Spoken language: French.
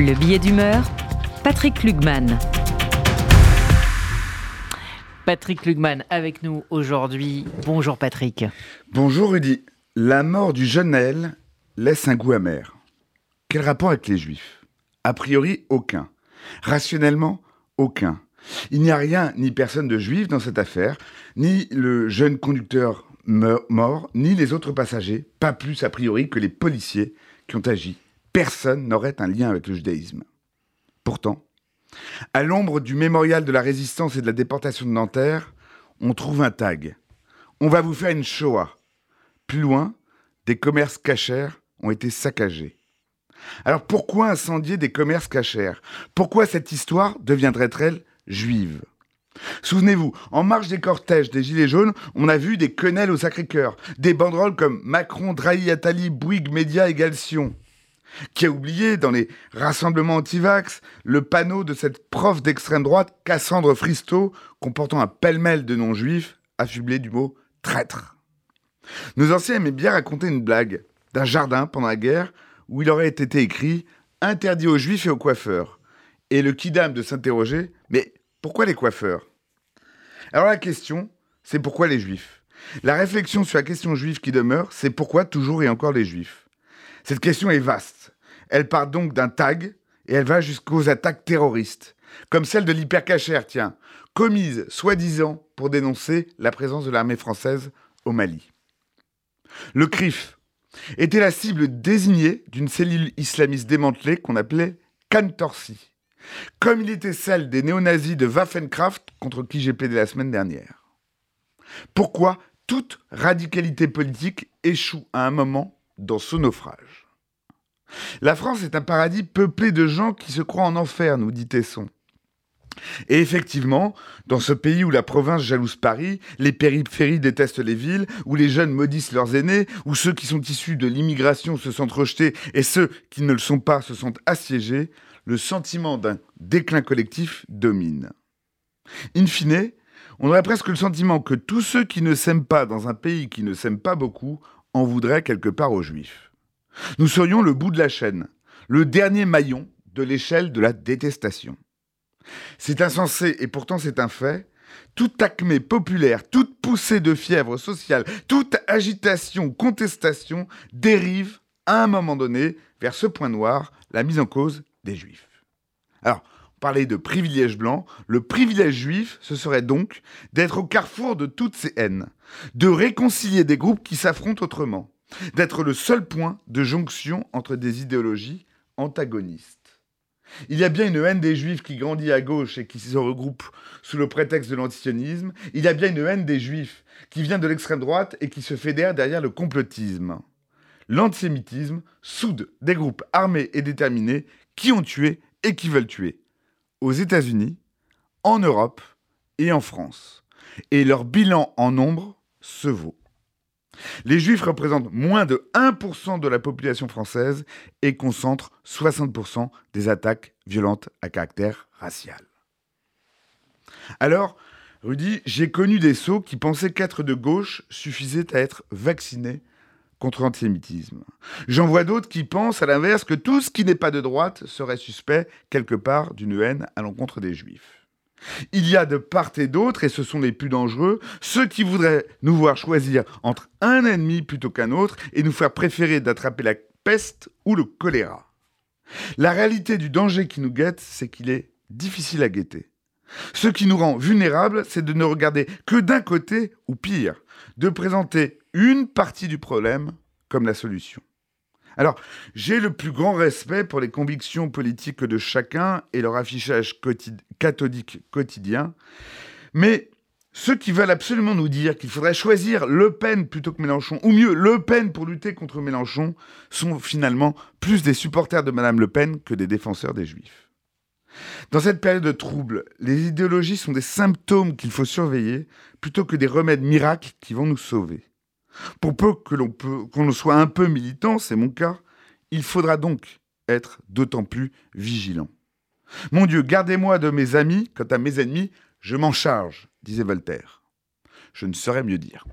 Le billet d'humeur, Patrick Lugman. Patrick Lugman avec nous aujourd'hui. Bonjour Patrick. Bonjour Rudy. La mort du jeune Naël laisse un goût amer. Quel rapport avec les Juifs? A priori, aucun. Rationnellement, aucun. Il n'y a rien ni personne de juif dans cette affaire, ni le jeune conducteur mort, ni les autres passagers, pas plus a priori que les policiers qui ont agi. Personne n'aurait un lien avec le judaïsme. Pourtant, à l'ombre du mémorial de la résistance et de la déportation de Nanterre, on trouve un tag. On va vous faire une Shoah. Plus loin, des commerces cachers ont été saccagés. Alors pourquoi incendier des commerces cachers Pourquoi cette histoire deviendrait-elle juive? Souvenez-vous, en marge des cortèges des Gilets jaunes, on a vu des quenelles au Sacré-Cœur, des banderoles comme Macron, Drahi, Attali, Bouygues, Média et Sion qui a oublié dans les rassemblements anti-vax le panneau de cette prof d'extrême droite, Cassandre Fristo, comportant un pêle-mêle de noms juifs affublé du mot traître. Nos anciens aimaient bien raconter une blague d'un jardin pendant la guerre où il aurait été écrit interdit aux juifs et aux coiffeurs. Et le kidam de s'interroger mais pourquoi les coiffeurs? Alors la question, c'est pourquoi les juifs? La réflexion sur la question juive qui demeure, c'est pourquoi toujours et encore les juifs? Cette question est vaste. Elle part donc d'un tag et elle va jusqu'aux attaques terroristes, comme celle de l'hypercachère, tiens, commise soi-disant pour dénoncer la présence de l'armée française au Mali. Le CRIF était la cible désignée d'une cellule islamiste démantelée qu'on appelait Cantorsi, comme il était celle des néo-nazis de Waffenkraft contre qui j'ai plaidé la semaine dernière. Pourquoi toute radicalité politique échoue à un moment dans ce naufrage. La France est un paradis peuplé de gens qui se croient en enfer, nous dit Tesson. Et effectivement, dans ce pays où la province jalouse Paris, les périphéries détestent les villes, où les jeunes maudissent leurs aînés, où ceux qui sont issus de l'immigration se sentent rejetés et ceux qui ne le sont pas se sentent assiégés, le sentiment d'un déclin collectif domine. In fine, on aurait presque le sentiment que tous ceux qui ne s'aiment pas dans un pays qui ne s'aime pas beaucoup en voudrait quelque part aux Juifs. Nous serions le bout de la chaîne, le dernier maillon de l'échelle de la détestation. C'est insensé et pourtant c'est un fait. Toute acmé populaire, toute poussée de fièvre sociale, toute agitation, contestation dérive à un moment donné vers ce point noir, la mise en cause des Juifs. Parler de privilège blanc, le privilège juif, ce serait donc d'être au carrefour de toutes ces haines, de réconcilier des groupes qui s'affrontent autrement, d'être le seul point de jonction entre des idéologies antagonistes. Il y a bien une haine des juifs qui grandit à gauche et qui se regroupe sous le prétexte de l'antisionisme. Il y a bien une haine des juifs qui vient de l'extrême droite et qui se fédère derrière le complotisme. L'antisémitisme soude des groupes armés et déterminés qui ont tué et qui veulent tuer aux États-Unis, en Europe et en France. Et leur bilan en nombre se vaut. Les Juifs représentent moins de 1% de la population française et concentrent 60% des attaques violentes à caractère racial. Alors, Rudy, j'ai connu des sots qui pensaient qu'être de gauche suffisait à être vacciné contre l'antisémitisme. J'en vois d'autres qui pensent à l'inverse que tout ce qui n'est pas de droite serait suspect quelque part d'une haine à l'encontre des juifs. Il y a de part et d'autre, et ce sont les plus dangereux, ceux qui voudraient nous voir choisir entre un ennemi plutôt qu'un autre et nous faire préférer d'attraper la peste ou le choléra. La réalité du danger qui nous guette, c'est qu'il est difficile à guetter. Ce qui nous rend vulnérables, c'est de ne regarder que d'un côté, ou pire, de présenter une partie du problème comme la solution. Alors, j'ai le plus grand respect pour les convictions politiques de chacun et leur affichage cathodique quotidien, mais ceux qui veulent absolument nous dire qu'il faudrait choisir Le Pen plutôt que Mélenchon, ou mieux, Le Pen pour lutter contre Mélenchon, sont finalement plus des supporters de Madame Le Pen que des défenseurs des Juifs. Dans cette période de trouble, les idéologies sont des symptômes qu'il faut surveiller plutôt que des remèdes miracles qui vont nous sauver. Pour peu que l'on qu'on soit un peu militant, c'est mon cas, il faudra donc être d'autant plus vigilant. Mon Dieu, gardez-moi de mes amis, quant à mes ennemis, je m'en charge, disait Voltaire. Je ne saurais mieux dire.